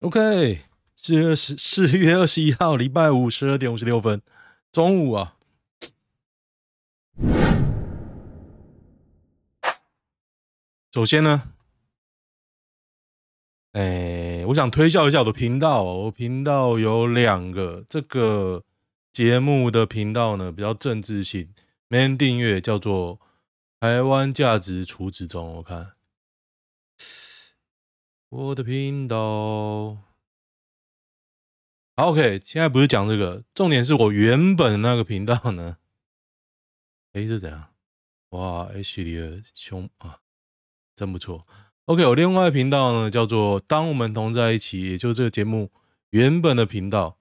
OK，四月十四月二十一号，礼拜五十二点五十六分，中午啊。首先呢，哎、我想推销一下我的频道。我频道有两个，这个节目的频道呢比较政治性，没人订阅，叫做台湾价值处置中。我看。我的频道，，OK，现在不是讲这个，重点是我原本那个频道呢，哎，是怎样？哇，H 里的胸啊，真不错。OK，我另外的频道呢叫做“当我们同在一起”，也就是这个节目原本的频道。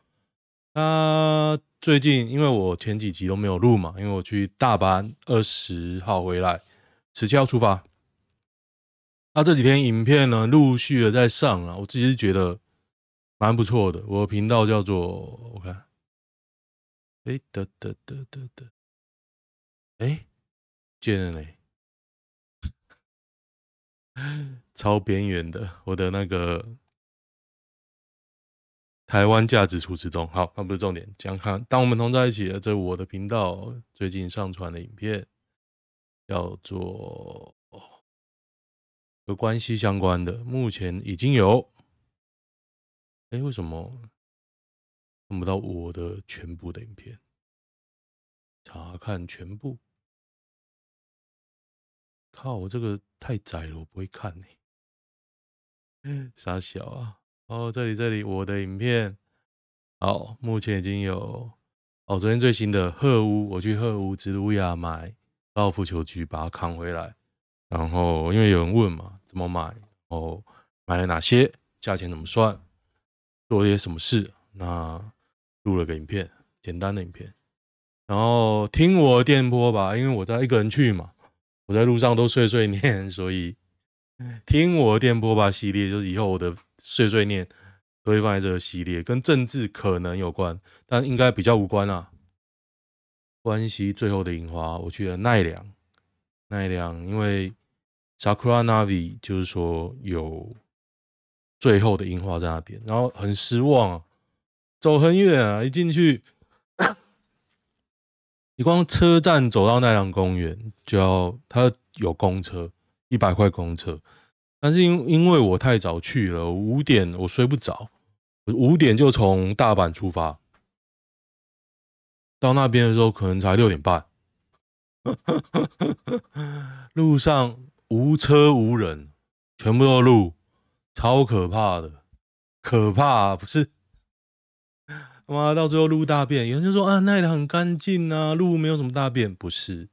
它最近因为我前几集都没有录嘛，因为我去大阪二十号回来，十七号出发。他、这几天影片呢，陆续的在上啊，我自己是觉得蛮不错的。我的频道叫做我看，哎得得得得得，哎，见了嘞，超边缘的，我的那个台湾价值处置中。好，那不是重点，讲看，当我们同在一起的，这我的频道最近上传的影片叫做。和关系相关的，目前已经有。哎、为什么看不到我的全部的影片？查看全部。靠，我这个太窄了，我不会看呢、傻小啊！哦，这里这里，我的影片。好，目前已经有。哦，昨天最新的鹤屋，我去鹤屋植物亚买高尔夫球具，把它扛回来。然后，因为有人问嘛，怎么买？哦，买了哪些？价钱怎么算？做了些什么事？那录了个影片，简单的影片。然后听我的电波吧，因为我在一个人去嘛，我在路上都碎碎念，所以听我的电波吧系列，就是以后我的碎碎念都会放在这个系列，跟政治可能有关，但应该比较无关啊。关系最后的樱花，我去了奈良，奈良因为。Sakura Navi 就是说有最后的樱花在那边，然后很失望啊，走很远啊，一进去，你光车站走到奈良公园就要，它有公车，一百块公车，但是因因为我太早去了，五点我睡不着，五点就从大阪出发，到那边的时候可能才六点半，路上。无车无人，全部都路，超可怕的，可怕啊，不是？他妈到最后路大便，有人就说啊，那里很干净啊，路没有什么大便，不是？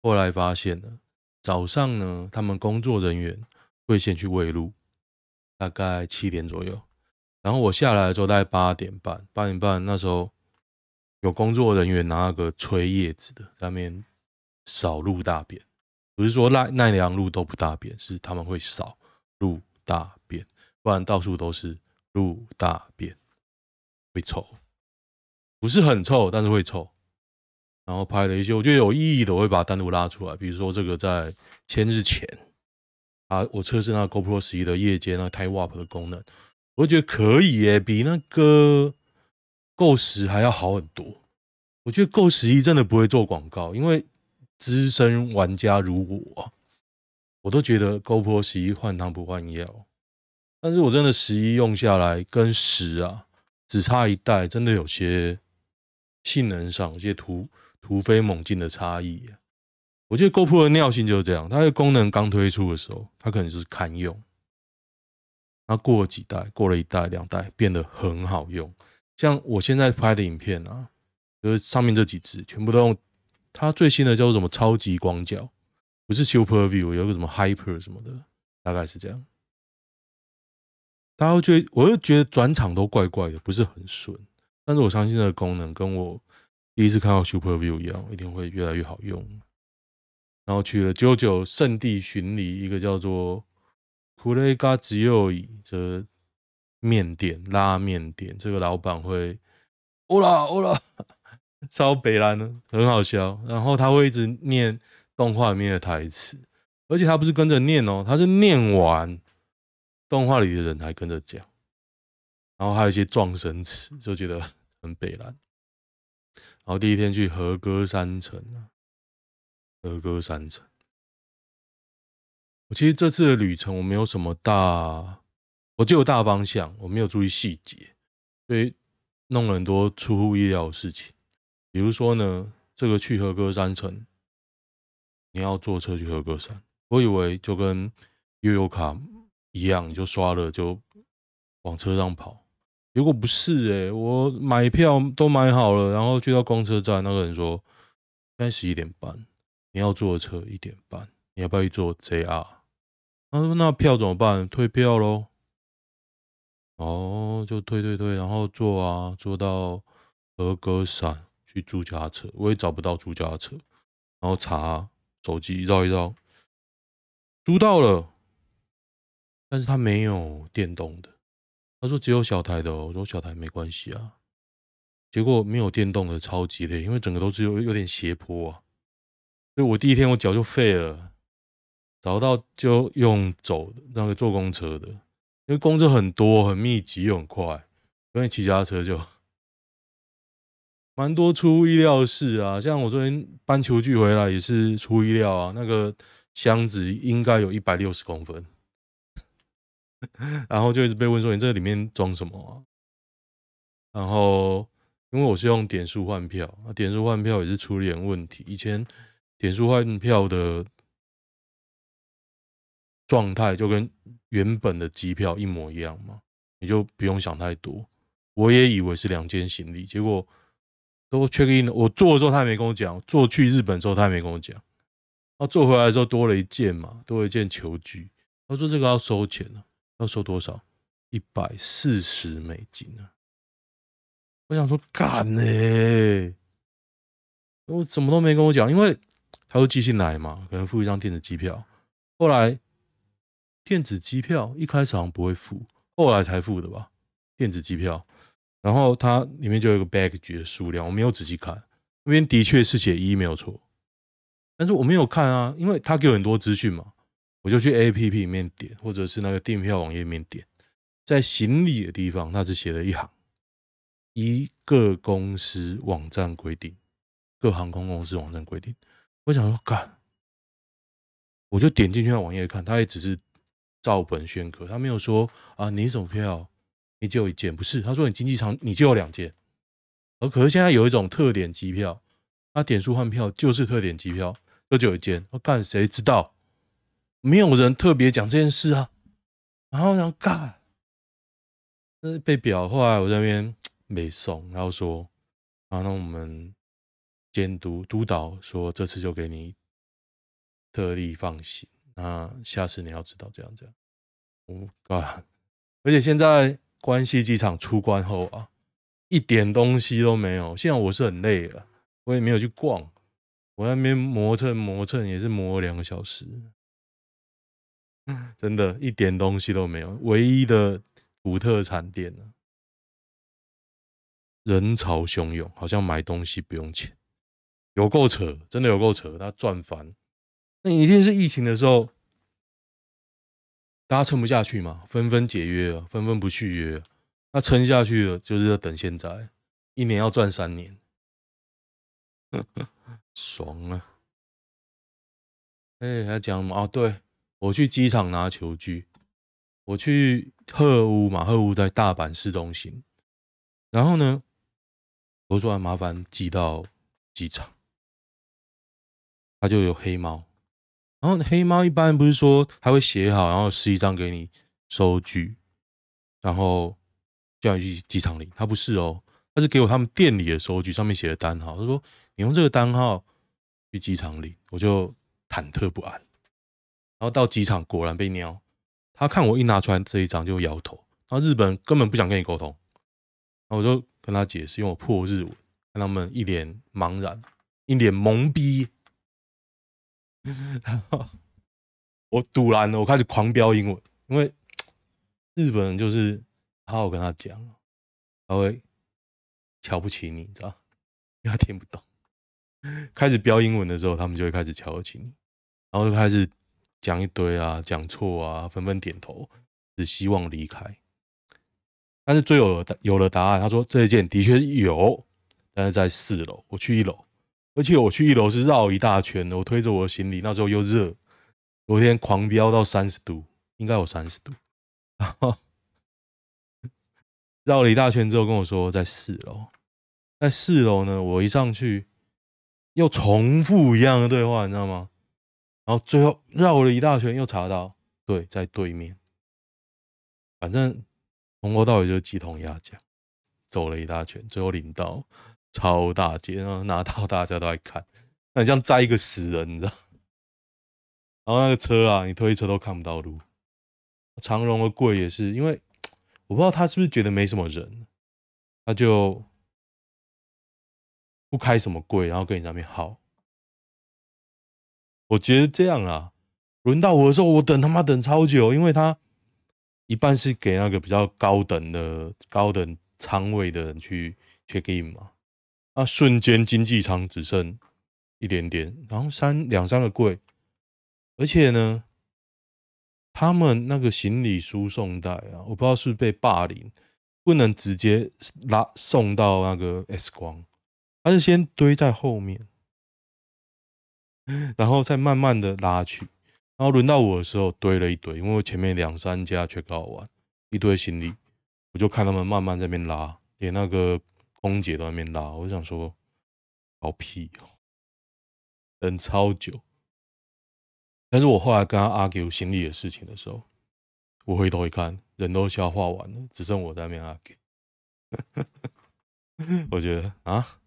后来发现了，早上呢，他们工作人员会先去喂鹿，大概七点左右，然后我下来的时候大概八点半，八点半那时候有工作人员拿那个吹叶子的，在那边扫路大便。不是说奈奈良鹿都不大便，是他们会扫鹿大便，不然到处都是鹿大便，会臭，不是很臭，但是会臭。然后拍了一些我觉得有意义的，我会把它单独拉出来。比如说这个在千日前啊，我测试那个 GoPro 十一的夜间那 Time Warp 的功能，我觉得可以耶，比那个 Go 十还要好很多。我觉得 Go 十一真的不会做广告，因为。资深玩家如我，我都觉得 GoPro 十一换汤不换药，但是我真的十一用下来跟十啊，只差一代，真的有些性能上有些突突飞猛进的差异。我觉得 GoPro 的尿性就是这样，它的功能刚推出的时候，它可能就是堪用，它过了几代，过了一代两代，变得很好用。像我现在拍的影片啊，就是上面这几支全部都用。它最新的叫做什么超级广角，不是 Super View，有个什么 Hyper 什么的，大概是这样。大家会觉得，我就觉得转场都怪怪的，不是很顺。但是我相信这个功能跟我第一次看到 Super View 一样，一定会越来越好用。然后去了 JoJo 圣地巡礼，一个叫做 Kurega Zuyoi 这面店拉面店，这个老板会，欧啦欧啦。超北烂的，很好笑。然后他会一直念动画里面的台词，而且他不是跟着念哦，他是念完动画里的人还跟着讲，然后还有一些撞神词，就觉得很北蓝。然后第一天去和歌山城啊，和歌山城。我其实这次的旅程我没有什么大，我就有大方向，我没有注意细节，所以弄了很多出乎意料的事情。比如说呢，这个去和歌山城，你要坐车去和歌山，我以为就跟悠游卡一样，你就刷了就往车上跑。如果不是诶、欸，我买票都买好了，然后去到公车站，那个人说现在十一点半，你要坐车一点半，你要不要去坐 JR？他说那票怎么办？退票喽。哦，就退退退，然后坐啊，坐到和歌山去租家车，我也找不到租家车，然后查手机绕一绕，租到了，但是他没有电动的。他说只有小台的，我说小台没关系啊。结果没有电动的超级累，因为整个都是有有点斜坡啊。所以我第一天我脚就废了，找到就用走，那个坐公车的，因为公车很多很密集又很快，所以骑家车就蛮多出意料的事啊。像我昨天搬球具回来也是出意料啊，那个箱子应该有一百六十公分。然后就一直被问说，你这里面装什么啊？然后因为我是用点数换票，点数换票也是出了点问题。以前点数换票的状态就跟原本的机票一模一样嘛，你就不用想太多。我也以为是两件行李，结果都 check in 了。我做的时候他也没跟我讲，做去日本之后他也没跟我讲。然后坐回来的时候多了一件嘛，多了一件球具。他说这个要收钱了。要收多少？一百四十美金啊！我想说干呢、我什么都没跟我讲，因为他说寄信来嘛，可能付一张电子机票。后来电子机票一开始好像不会付，后来才付的吧？电子机票，然后它里面就有一个 baggage 的数量，我没有仔细看，那边的确是写一没有错，但是我没有看啊，因为他给我很多资讯嘛。我就去 A P P 里面点，或者是那个订票网页面点，在行李的地方，他只写了一行：依各公司网站规定，各航空公司网站规定。我想说，干，我就点进去那网页看，他也只是照本宣科，他没有说啊，你什么票，你只有一件，不是？他说你经济舱你就有两件，而可是现在有一种特点机票，他点数换票就是特点机票，就只有一件。我干，谁知道？没有人特别讲这件事啊，然后想干，那被表。后来我在那边没送，然后说，啊，那我们监督督导说，这次就给你特例放行，那下次你要知道这样这样。我干，而且现在关西机场出关后啊，一点东西都没有。现在我是很累了，我也没有去逛，我在那边磨蹭磨蹭也是磨了两个小时。真的，一点东西都没有。唯一的土特产店呢，人潮汹涌，好像买东西不用钱，有够扯，真的有够扯，他赚翻。那一定是疫情的时候，大家撑不下去嘛，纷纷解约了，纷纷不续约。那撑下去了，就是要等现在，一年要赚三年，爽啊！哎、欸，还讲什么啊？对。我去机场拿球具，我去鹤屋嘛，鹤屋在大阪市中心。然后呢，我说麻烦寄到机场，他就有黑猫。然后黑猫一般不是说他会写好，然后撕一张给你收据，然后叫你去机场领。他不是哦，他是给我他们店里的收据，上面写的单号。他说你用这个单号去机场领，我就忐忑不安。然后到机场，果然被尿。他看我一拿出来这一张就摇头。然后日本根本不想跟你沟通。然后我就跟他解释，用我破日文，看他们一脸茫然，一脸懵逼。然后我赌烂了，我开始狂飙英文，因为日本人就是好好跟他讲，他会瞧不起你，你知道？因为他听不懂。开始飙英文的时候，他们就会开始瞧得起你，然后就开始。讲一堆啊，讲错啊，纷纷点头，只希望离开。但是最后有了答案，他说这一件的确有，但是在四楼。我去一楼，而且我去一楼是绕一大圈。我推着我的行李，那时候又热，昨天狂飙到三十度，应该有三十度。然后绕了一大圈之后跟我说在四楼，在四楼呢，我一上去又重复一样的对话，你知道吗？然后最后绕了一大圈又查到，对，在对面。反正从头到尾就是鸡同鸭讲，走了一大圈，最后领到超大件，然后拿到大家都在看，那你像载一个死人，你知道？然后那个车啊，你推车都看不到路。长荣的柜也是，因为 我不知道他是不是觉得没什么人，他就不开什么柜，然后跟你那边耗。我觉得这样啊，轮到我的时候，我等他妈等超久，因为他一半是给那个比较高等的高等舱位的人去 check in 嘛，啊，瞬间经济舱只剩一点点，然后三两三个柜，而且呢，他们那个行李输送带啊，我不知道是不是被霸凌，不能直接拉送到那个 X 光，他是先堆在后面。然后再慢慢的拉去，然后轮到我的时候堆了一堆，因为我前面两三家全搞完，一堆行李，我就看他们慢慢在那边拉，连那个空姐都在那边拉，我想说，好屁哦，等超久。但是我后来跟他 argue 行李的事情的时候，我回头一看，人都消化完了，只剩我在那边 argue，我觉得啊。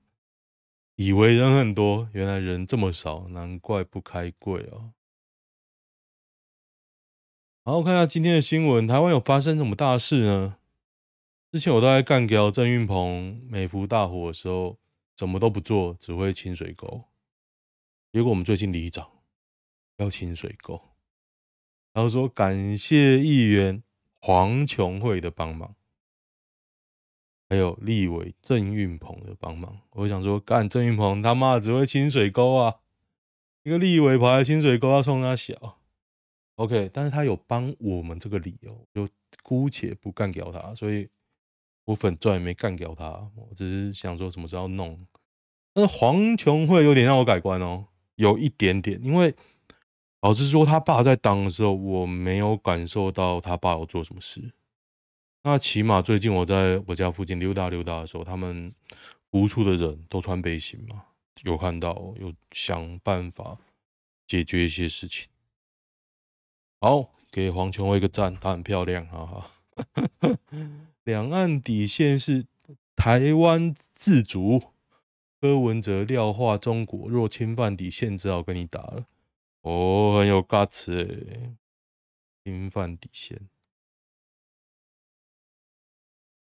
以为人很多，原来人这么少，难怪不开柜哦。好，我看一下今天的新闻，台湾有发生什么大事呢？之前我都在干掉郑运鹏美孚大火的时候，什么都不做，只会清水沟。结果我们最近里长要清水沟，然后说感谢议员黄琼慧的帮忙。还有立委郑运鹏的帮忙，我想说，干郑运鹏他妈只会清水沟啊！一个立委跑来清水沟要冲他小，OK，但是他有帮我们这个理由，就姑且不干掉他，所以我粉钻也没干掉他，我只是想说什么时候弄。但是黄琼会有点让我改观哦，有一点点，因为老实说，他爸在当的时候，我没有感受到他爸有做什么事。那起码最近我在我家附近溜达溜达的时候，他们无处的人都穿背心嘛，有看到，有想办法解决一些事情。好，给黄琼慧一个赞，她很漂亮，哈哈。两岸底线是台湾自主，柯文哲廖化中国若侵犯底线，只好跟你打了。哦，很有 guts 诶，侵犯底线。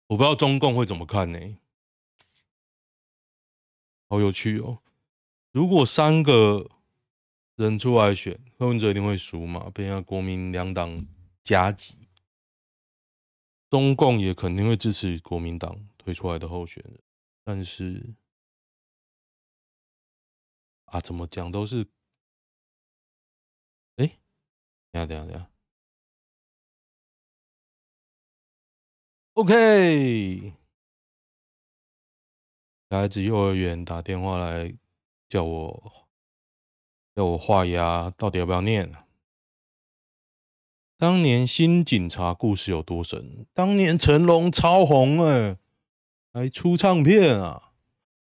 我不知道中共会怎么看呢？好有趣哦！如果三个人出来选，柯文哲一定会输嘛，被人家国民两党夹击。中共也肯定会支持国民党推出来的候选人，但是啊，怎么讲都是……哎，等下等下等下。OK，小孩子幼儿园打电话来叫我，叫我画押，到底要不要念？当年新警察故事有多神？当年成龙超红哎，还出唱片啊！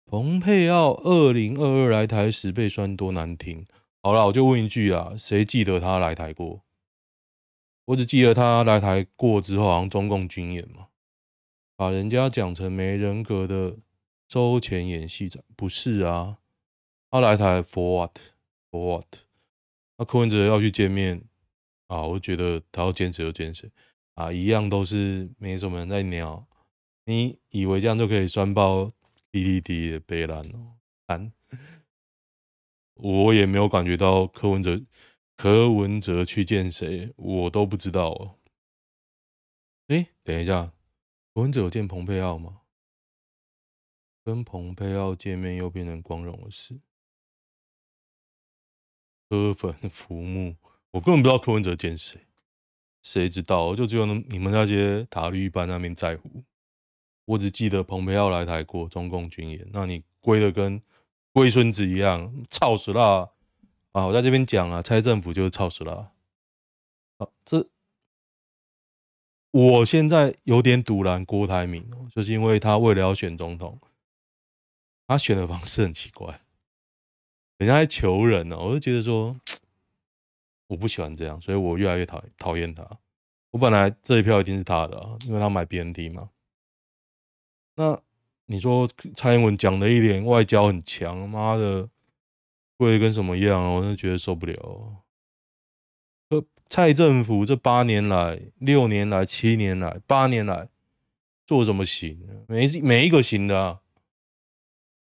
蓬佩奥二零二二来台时被酸多难听。好了，我就问一句啊，谁记得他来台过？我只记得他来台过之后，好像中共军演嘛，把人家讲成没人格的周前演戏长，不是啊？他来台 for what？for what？那柯文哲要去见面啊？我觉得他要坚持就坚持啊，一样都是没什么人在鸟。你以为这样就可以酸爆 PTT 的北烂哦？烂！我也没有感觉到柯文哲。柯文哲去见谁，我都不知道哦。哎，等一下，柯文哲有见彭佩奥吗？跟彭佩奥见面又变成光荣的事。柯粉浮木，我根本不知道柯文哲见谁。谁知道？就只有你们那些塔绿班那边在乎。我只记得蓬佩奥来台过中共军演，那你龟的跟龟孙子一样，操死了啊！我在这边讲啊，蔡政府就是操死了。啊，这我现在有点堵拦郭台铭，就是因为他为了要选总统，他选的方式很奇怪，人家在求人呢，我就觉得说我不喜欢这样，所以我越来越讨讨厌他。我本来这一票一定是他的啊，因为他买 BNT 嘛。那你说蔡英文讲的一点外交很强，妈的，会跟什么样？我真的觉得受不了。蔡政府这八年来、六年来、七年来、八年来做什么行？每一每一个行的。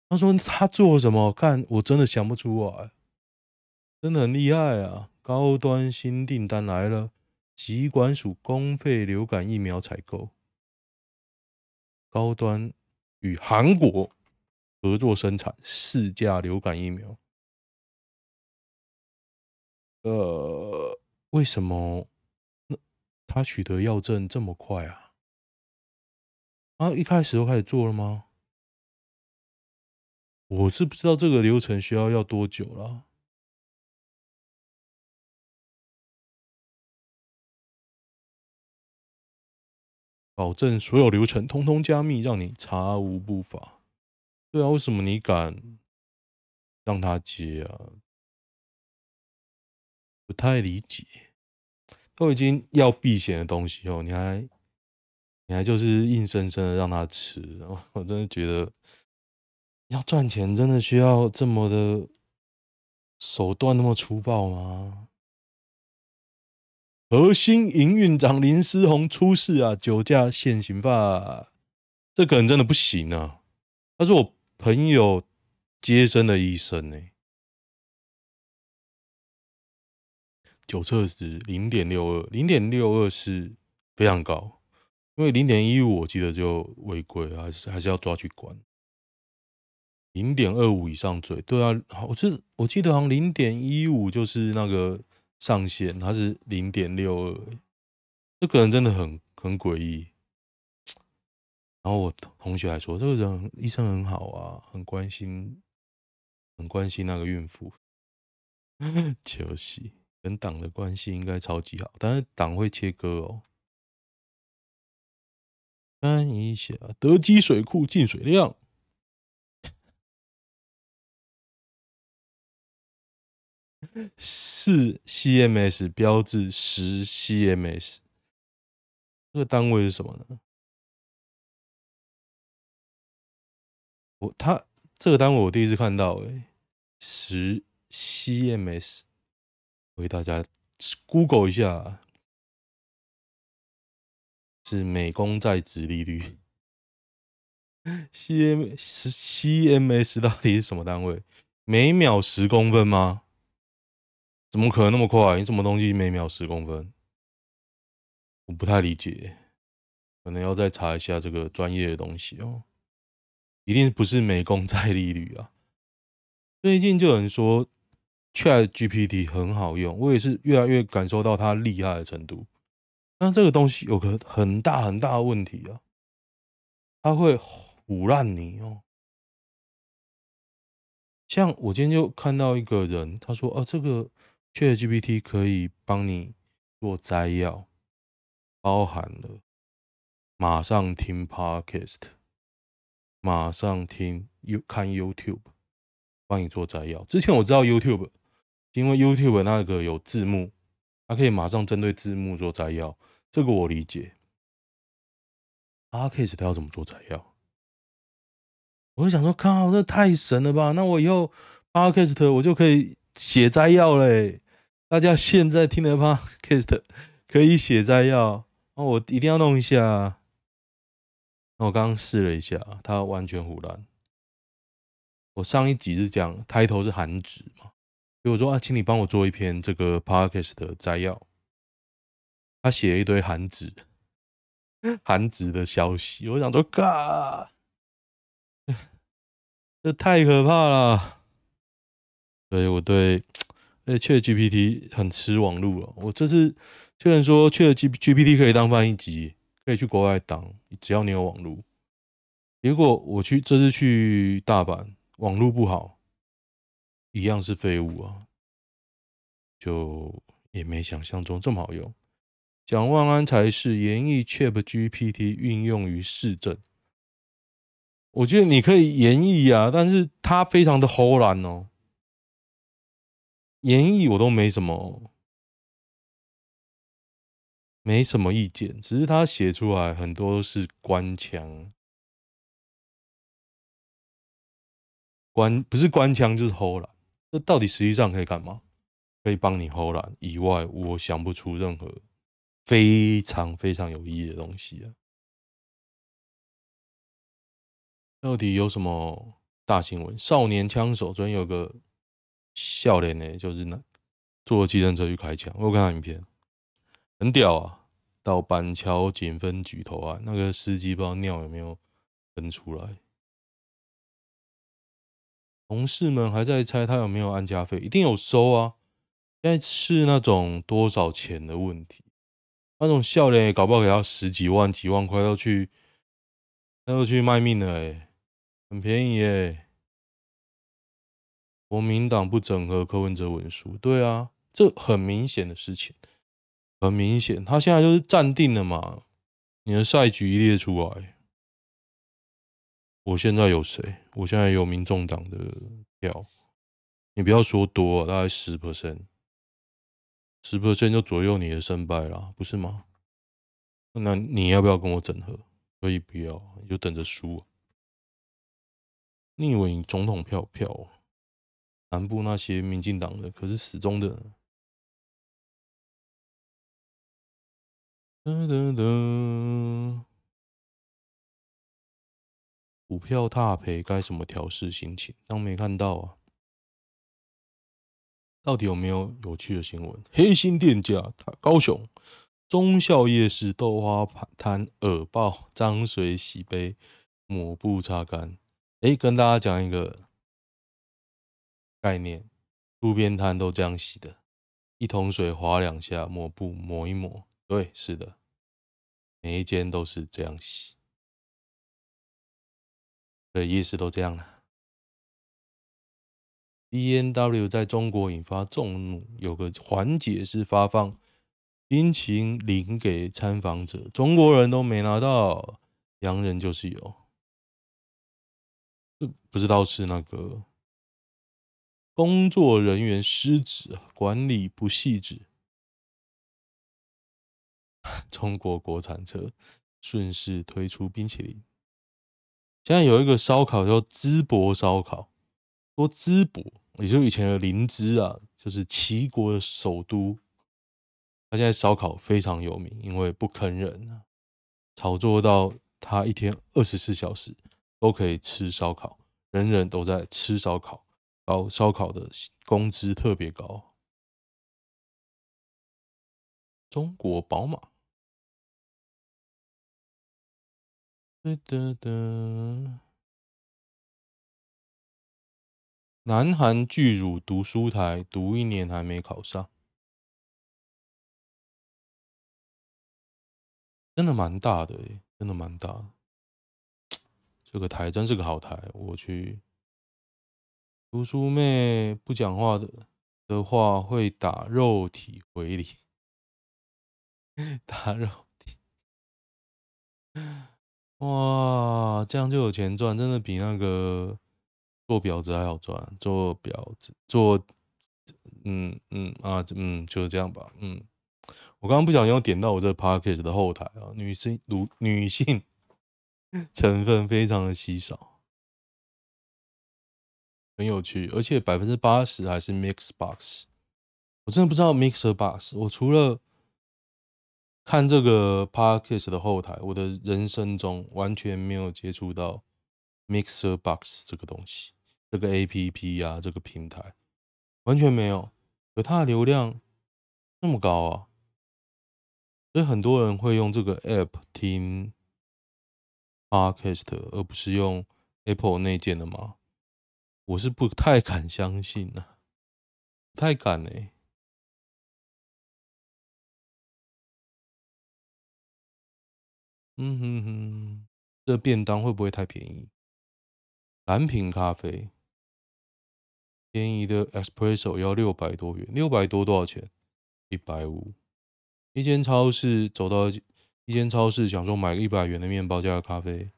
他说他做什么？看我真的想不出来，真的很厉害啊！高端新订单来了，疾管署公费流感疫苗采购。高端与韩国合作生产四价流感疫苗，呃，为什么那他取得药证这么快啊？啊，一开始就开始做了吗？我是不知道这个流程需要要多久了。保证所有流程通通加密，让你查无不法。对啊，为什么你敢让他接啊？不太理解。都已经要避险的东西哦，你还你还就是硬生生的让他吃，我真的觉得要赚钱真的需要这么的手段那么粗暴吗？核心营运长林思宏出事啊，酒驾现行犯，这个人真的不行啊！他是我朋友接生的医生呢。酒测值零点六二，零点六二是非常高，因为零点一五我记得就违规，还是还是要抓去关。零点二五以上罪，对啊，我这我记得好像零点一五就是那个。上限他是零点六二，这个人真的很很诡异。然后我同学还说，这个人医生很好啊，很关心，很关心那个孕妇。就是跟党的关系应该超级好，但是党会切割哦。看一下德基水库进水量。四 CMS 标志十 CMS，这个单位是什么呢？我他这个单位我第一次看到，哎，十 CMS，我给大家 Google 一下，是美公债殖利率。CM 十 CMS 到底是什么单位？每秒十公分吗？怎么可能那么快？你什么东西每秒十公分？我不太理解，可能要再查一下这个专业的东西哦。一定不是美公债利率啊！最近就有人说 ChatGPT 很好用，我也是越来越感受到它厉害的程度。但这个东西有个很大很大的问题啊，它会唬烂你哦。像我今天就看到一个人，他说：“啊，这个。” ChatGPT 可以帮你做摘要，包含了马上听 Podcast，马上听 You 看 YouTube，帮你做摘要。之前我知道 YouTube，因为 YouTube 那个有字幕，它可以马上针对字幕做摘要，这个我理解。Podcast 它要怎么做摘要？我就想说，靠，这太神了吧！那我以后 Podcast 我就可以。写摘要嘞！大家现在听的 Podcast 可以写摘要，哦，我一定要弄一下。我刚刚试了一下，它完全唬烂。我上一集是讲抬头是韩职嘛，所以我说啊，请你帮我做一篇这个 Podcast 的摘要。他写了一堆韩职，韩职的消息，我想说，嘎，这太可怕了。所以我对，呃，ChatGPT 很吃网路啊。我这次有人说，ChatGPT 可以当翻译机，可以去国外当，只要你有网络。结果我去这次去大阪，网络不好，一样是废物啊，就也没想象中这么好用。蒋万安才是研议 ChatGPT 运用于市政。我觉得你可以研议啊，但是它非常的齁烂哦。演绎我都没什么，没什么意见，只是他写出来很多都是官腔。官不是官腔就是唬烂，这到底实际上可以干嘛？可以帮你唬烂以外，我想不出任何非常非常有意义的东西啊！到底有什么大新闻？少年枪手昨天有个笑脸呢，就是那坐计程车去开枪，我有看到影片，很屌啊！到板桥警分局投案，那个司机不知道尿有没有喷出来。同事们还在猜他有没有安家费，一定有收啊！现在是那种多少钱的问题，那种笑脸搞不好给他十几万、几万块，要去，要去卖命了哎，很便宜哎。国民党不整合柯文哲文书，对啊，这很明显的事情，很明显，他现在就是暂定了嘛，你的赛局一列出来。我现在有谁？我现在有民众党的票，你不要说多，大概十 percent，十 percent 就左右你的胜败啦，不是吗？那你要不要跟我整合？可以不要，你就等着输。你以为你总统票票，南部那些民进党的可是死忠的。噔噔噔。股票踏赔该怎么调试心情？当没看到啊？到底有没有有趣的新闻？黑心店家，高雄忠孝夜市豆花摊耳爆，脏水洗杯，抹布擦干。哎，跟大家讲一个概念，路边摊都这样洗的，一桶水划两下，抹布抹一抹。对，是的，每一间都是这样洗。对，夜市都这样了。B N W 在中国引发众怒，有个环节是发放冰淇淋给参访者，中国人都没拿到，洋人就是有。不知道是那个工作人员失职，管理不细致。中国国产车顺势推出冰淇淋。现在有一个烧烤叫淄博烧烤，说淄博，也就是以前的临淄啊，就是齐国的首都。他现在烧烤非常有名，因为不坑人啊，炒作到他一天二十四小时都可以吃烧烤，人人都在吃烧烤，搞烧烤的工资特别高。中国宝马。哒哒哒，南韩巨乳读书台读一年还没考上，真的蛮大的，真的蛮大的。这个台真是个好台，我去。读书妹不讲话的的话会打肉体回礼，打肉体。哇，这样就有钱赚，真的比那个做婊子还好赚。做婊子，做，嗯嗯啊，嗯，就是这样吧。嗯，我刚刚不小心又点到我这 podcast 的后台啊，女性女女性 成分非常的稀少，很有趣，而且百分之八十还是 mix box。我真的不知道 mixer box，我除了。看这个 Podcast 的后台，我的人生中完全没有接触到 Mixer Box 这个东西，这个 APP 啊，这个平台完全没有。可它的流量那么高啊，所以很多人会用这个 App 听 Podcast，而不是用 Apple 内建的吗？我是不太敢相信呢，太敢嘞。嗯哼哼，这便当会不会太便宜？蓝瓶咖啡，便宜的 espresso 要六百多元，六百多多少钱？一百五。一间超市走到一间超市，想说买个一百元的面包加个咖啡。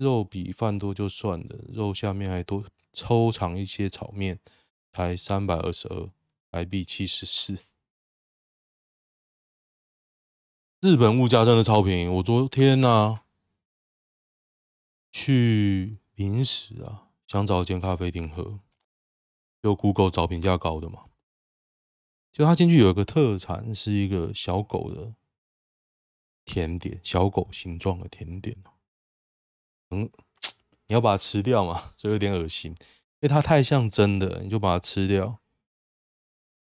肉比饭多就算了，肉下面还多抽长一些炒面，才三百二十二，台币七十四。日本物价真的超便宜，我昨天呢、啊、去临时啊想找一间咖啡厅喝，就 Google 找评价高的嘛，就他进去有一个特产是一个小狗的甜点，小狗形状的甜点，嗯，你要把它吃掉嘛，所以有点恶心，因为它太像真的，你就把它吃掉，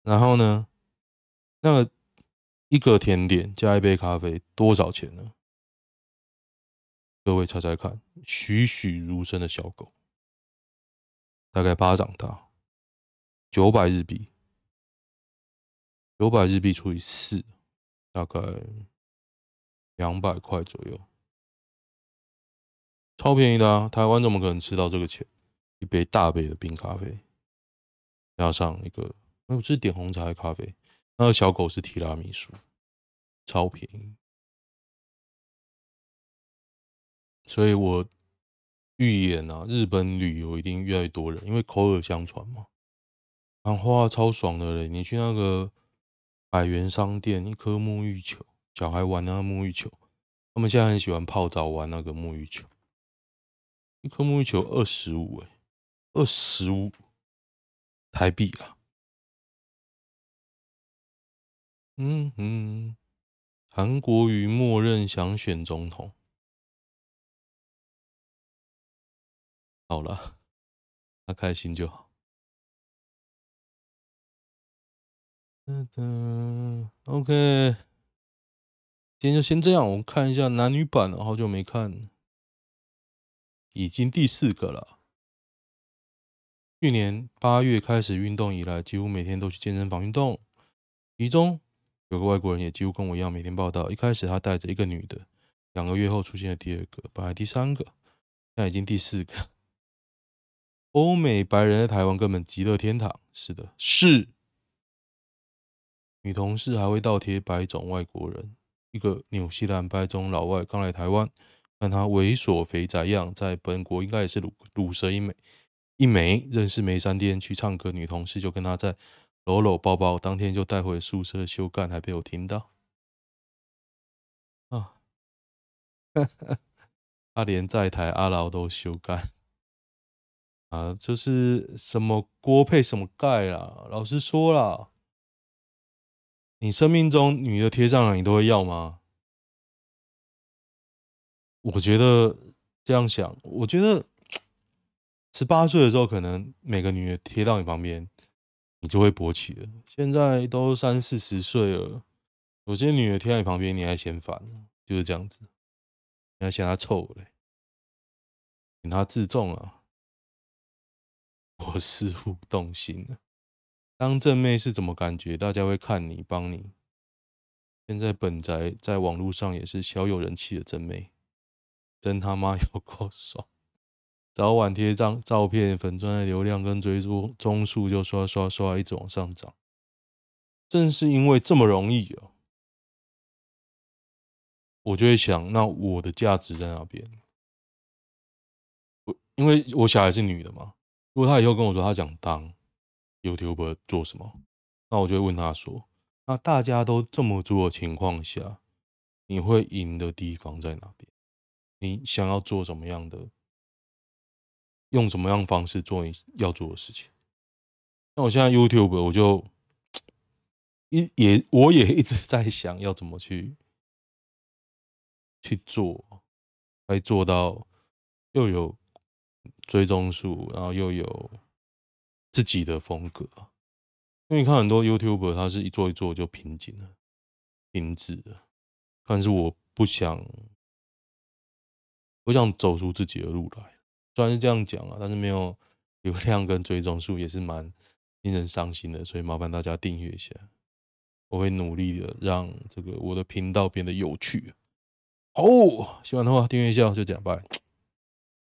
然后呢，那。一个甜点加一杯咖啡多少钱呢？各位猜猜看，栩栩如生的小狗，大概巴掌大，九百日币，九百日币除以四，大概两百块左右，超便宜的啊！台湾怎么可能吃到这个钱？一杯大杯的冰咖啡，加上一个，哎，我是点红茶的咖啡。那个小狗是提拉米苏，超便宜，所以我预言啊，日本旅游一定越来越多人，因为口耳相传嘛。然后哇，超爽的嘞！你去那个百元商店，一颗沐浴球，小孩玩那个沐浴球，他们现在很喜欢泡澡玩那个沐浴球，一颗沐浴球二十五哎，二十五台币啊。嗯嗯，韩国瑜默认想选总统。好了，他开心就好。嗯嗯，OK，今天就先这样。我们看一下男女版，好久没看，已经第四个了。去年八月开始运动以来，几乎每天都去健身房运动，其中。有个外国人也几乎跟我一样，每天报道。一开始他带着一个女的，两个月后出现了第二个，本来第三个，现在已经第四个。欧美白人在台湾根本极乐天堂。是的，是。女同事还会倒贴白种外国人。一个纽西兰白种老外刚来台湾，看他猥琐肥宅样，在本国应该也是鲁鲁蛇一枚。一枚认识没三天去唱歌，女同事就跟他在。搂搂抱抱，当天就带回宿舍修改，还被我听到啊！他连在台阿劳都修改啊，就是什么锅配什么盖啦。老实说啦，你生命中女的贴上来，你都会要吗？我觉得这样想，我觉得十八岁的时候，可能每个女的贴到你旁边。你就会勃起了。现在都三四十岁了，有些女的贴在你旁边，你还嫌烦，就是这样子。你还嫌她臭嘞，请她自重啊！我似乎动心了。当正妹是怎么感觉？大家会看你，帮你。现在本宅在网络上也是小有人气的正妹，真他妈有够爽。早晚贴张照片，粉钻的流量跟追踪中数就刷刷刷一直往上涨。正是因为这么容易哦，我就会想，那我的价值在哪边？我因为我小孩是女的嘛，如果她以后跟我说她想当 YouTuber 做什么，那我就会问她说：那大家都这么做的情况下，你会赢的地方在哪边？你想要做什么样的？用什么样方式做你要做的事情？那我现在 YouTube 我就一也我也一直在想要怎么去去做，来做到又有追踪数，然后又有自己的风格。因为你看很多 YouTuber 他是一做一做就瓶颈了，停止了。但是我不想，我想走出自己的路来。虽然是这样讲啊，但是没有流量跟追踪数也是蛮令人伤心的，所以麻烦大家订阅一下，我会努力的让这个我的频道变得有趣。好，喜欢的话订阅一下，就这样，拜。